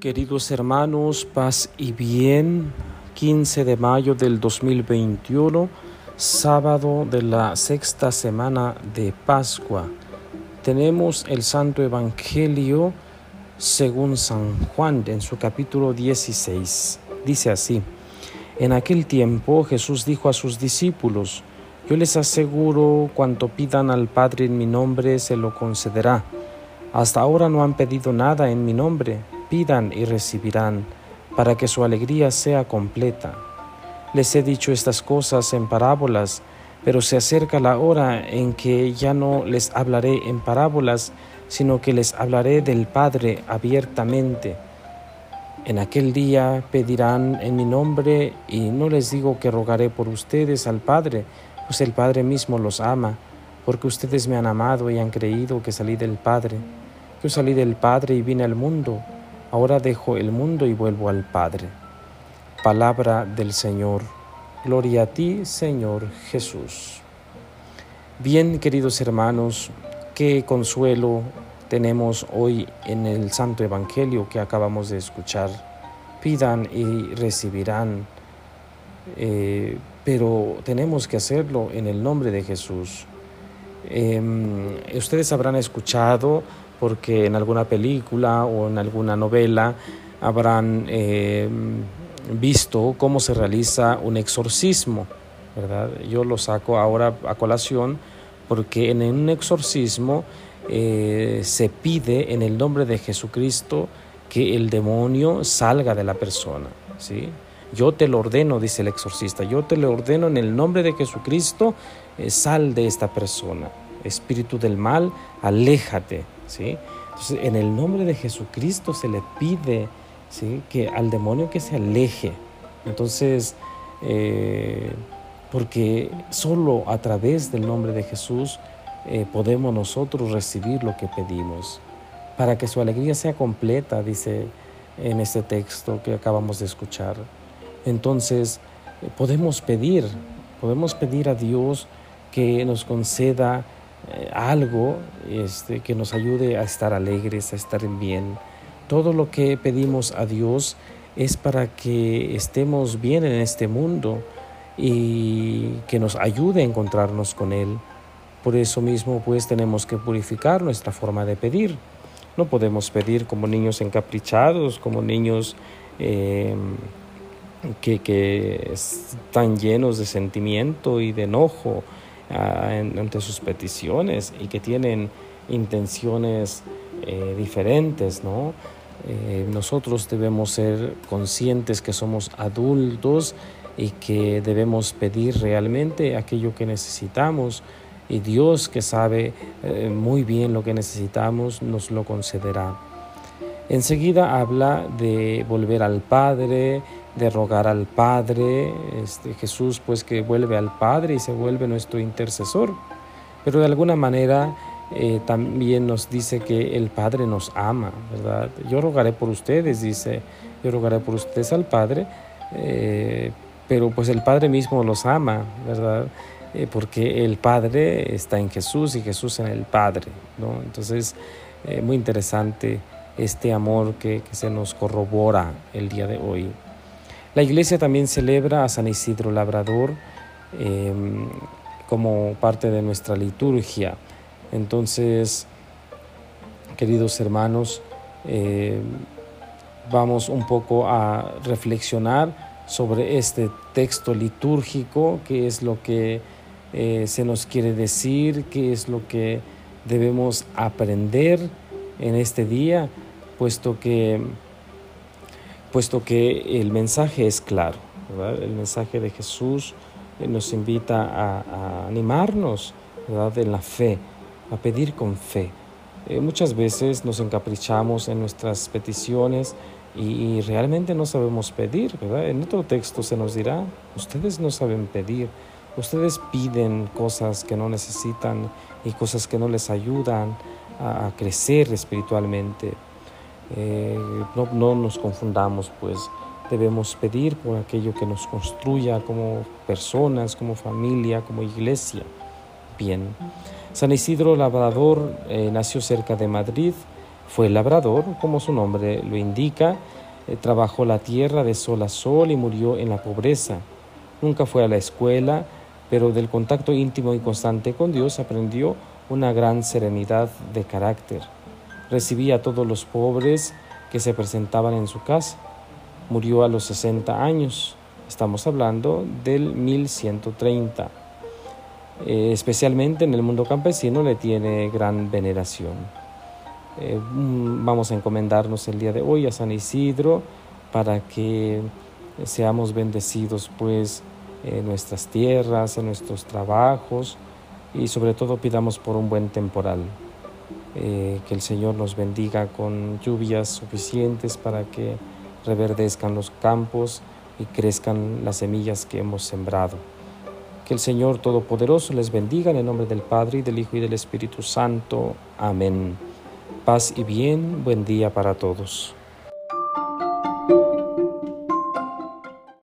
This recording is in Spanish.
Queridos hermanos, paz y bien, 15 de mayo del 2021, sábado de la sexta semana de Pascua. Tenemos el Santo Evangelio según San Juan en su capítulo 16. Dice así, en aquel tiempo Jesús dijo a sus discípulos, yo les aseguro, cuanto pidan al Padre en mi nombre, se lo concederá. Hasta ahora no han pedido nada en mi nombre pidan y recibirán, para que su alegría sea completa. Les he dicho estas cosas en parábolas, pero se acerca la hora en que ya no les hablaré en parábolas, sino que les hablaré del Padre abiertamente. En aquel día pedirán en mi nombre y no les digo que rogaré por ustedes al Padre, pues el Padre mismo los ama, porque ustedes me han amado y han creído que salí del Padre. Yo salí del Padre y vine al mundo Ahora dejo el mundo y vuelvo al Padre. Palabra del Señor. Gloria a ti, Señor Jesús. Bien, queridos hermanos, qué consuelo tenemos hoy en el Santo Evangelio que acabamos de escuchar. Pidan y recibirán, eh, pero tenemos que hacerlo en el nombre de Jesús. Em, ustedes habrán escuchado porque en alguna película o en alguna novela habrán eh, visto cómo se realiza un exorcismo, ¿verdad? Yo lo saco ahora a colación porque en un exorcismo eh, se pide en el nombre de Jesucristo que el demonio salga de la persona, ¿sí? Yo te lo ordeno, dice el exorcista, yo te lo ordeno en el nombre de Jesucristo, eh, sal de esta persona. Espíritu del mal, aléjate, Entonces, en el nombre de Jesucristo se le pide. Que al demonio que se aleje. Entonces, eh, porque solo a través del nombre de Jesús eh, podemos nosotros recibir lo que pedimos. Para que su alegría sea completa, dice en este texto que acabamos de escuchar. Entonces, eh, podemos pedir, podemos pedir a Dios que nos conceda eh, algo este, que nos ayude a estar alegres, a estar bien. Todo lo que pedimos a Dios es para que estemos bien en este mundo y que nos ayude a encontrarnos con Él. Por eso mismo pues tenemos que purificar nuestra forma de pedir. No podemos pedir como niños encaprichados, como niños eh, que, que están llenos de sentimiento y de enojo ante sus peticiones y que tienen intenciones eh, diferentes, ¿no? Eh, nosotros debemos ser conscientes que somos adultos y que debemos pedir realmente aquello que necesitamos y Dios que sabe eh, muy bien lo que necesitamos nos lo concederá. Enseguida habla de volver al Padre, de rogar al Padre, este, Jesús pues que vuelve al Padre y se vuelve nuestro intercesor. Pero de alguna manera eh, también nos dice que el Padre nos ama, ¿verdad? Yo rogaré por ustedes, dice, yo rogaré por ustedes al Padre, eh, pero pues el Padre mismo los ama, ¿verdad? Eh, porque el Padre está en Jesús y Jesús en el Padre, ¿no? Entonces, muy interesante este amor que, que se nos corrobora el día de hoy. La iglesia también celebra a San Isidro Labrador em, como parte de nuestra liturgia. Entonces, queridos hermanos, em, vamos un poco a reflexionar sobre este texto litúrgico, qué es lo que eh, se nos quiere decir, qué es lo que debemos aprender en este día, puesto que puesto que el mensaje es claro, el mensaje de Jesús eh, nos invita a, animarnos ¿verdad? en la fe, a pedir con fe. Eh, muchas veces nos encaprichamos en nuestras peticiones y, realmente no sabemos pedir. ¿verdad? En otro texto se nos dirá, ustedes no saben pedir, ustedes piden cosas que no necesitan y cosas que no les ayudan a crecer espiritualmente. Eh, no, no, nos confundamos, pues debemos pedir por aquello que nos construya como personas, como familia, como iglesia. Bien. San Isidro Labrador eh, nació cerca de Madrid, Fue labrador, como su nombre lo indica, eh, trabajó la tierra de sol a sol y murió en la pobreza. Nunca fue a la escuela, pero del contacto íntimo y constante con Dios aprendió una gran serenidad de carácter. Recibía a todos los pobres que se presentaban en su casa. Murió a los 60 años. Estamos hablando del 1130. Eh, especialmente en el mundo campesino le tiene gran veneración. Eh, mm, vamos a encomendarnos el día de hoy a San Isidro para que seamos bendecidos pues en nuestras tierras, en nuestros trabajos y sobre todo pidamos por un buen temporal. Eh, que el Señor nos bendiga con lluvias suficientes para que reverdezcan los campos y crezcan las semillas que hemos sembrado. Que el Señor Todopoderoso les bendiga en el nombre del Padre y del Hijo y del Espíritu Santo. Amén. Paz y bien, buen día para todos.